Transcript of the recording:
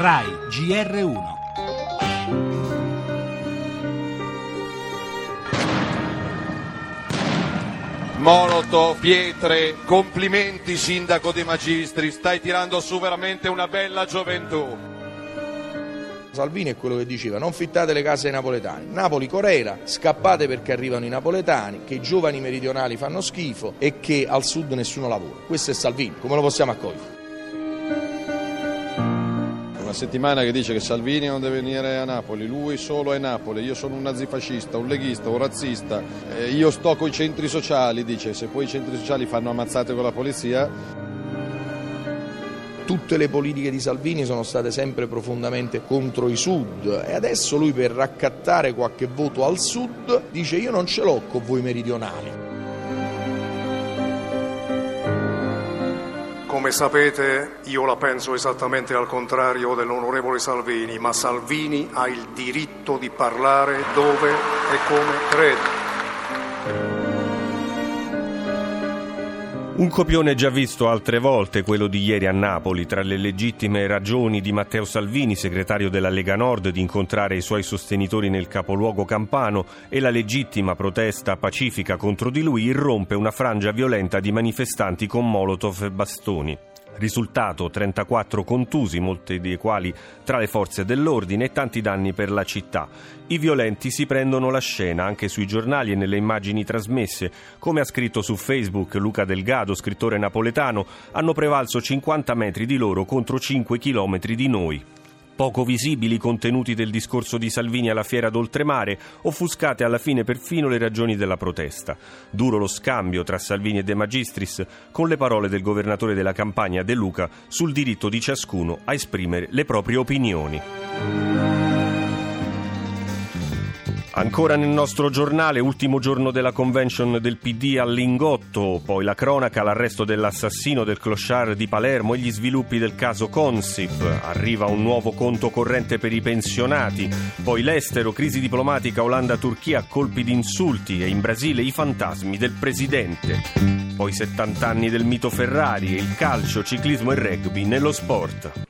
RAI GR1 Molotov, pietre, complimenti sindaco De Magistri, stai tirando su veramente una bella gioventù. Salvini è quello che diceva non fittate le case ai napoletani. Napoli Corela, scappate perché arrivano i napoletani, che i giovani meridionali fanno schifo e che al sud nessuno lavora. Questo è Salvini, come lo possiamo accogliere? Una settimana che dice che Salvini non deve venire a Napoli, lui solo è Napoli, io sono un nazifascista, un leghista, un razzista, eh, io sto con i centri sociali, dice, se poi i centri sociali fanno ammazzate con la polizia tutte le politiche di Salvini sono state sempre profondamente contro i sud e adesso lui per raccattare qualche voto al sud dice io non ce l'ho con voi meridionali. Come sapete io la penso esattamente al contrario dell'onorevole Salvini, ma Salvini ha il diritto di parlare dove e come crede. Un copione già visto altre volte, quello di ieri a Napoli, tra le legittime ragioni di Matteo Salvini, segretario della Lega Nord, di incontrare i suoi sostenitori nel capoluogo campano e la legittima protesta pacifica contro di lui, irrompe una frangia violenta di manifestanti con molotov e bastoni. Risultato 34 contusi, molti dei quali tra le forze dell'ordine e tanti danni per la città. I violenti si prendono la scena anche sui giornali e nelle immagini trasmesse. Come ha scritto su Facebook Luca Delgado, scrittore napoletano, hanno prevalso 50 metri di loro contro 5 chilometri di noi poco visibili i contenuti del discorso di Salvini alla fiera d'oltremare, offuscate alla fine perfino le ragioni della protesta. Duro lo scambio tra Salvini e De Magistris con le parole del governatore della campagna De Luca sul diritto di ciascuno a esprimere le proprie opinioni. Ancora nel nostro giornale, ultimo giorno della convention del PD a Lingotto, poi la cronaca, l'arresto dell'assassino del clochard di Palermo e gli sviluppi del caso Consip. Arriva un nuovo conto corrente per i pensionati, poi l'estero, crisi diplomatica Olanda-Turchia, colpi di insulti e in Brasile i fantasmi del presidente. Poi 70 anni del mito Ferrari il calcio, ciclismo e rugby nello sport.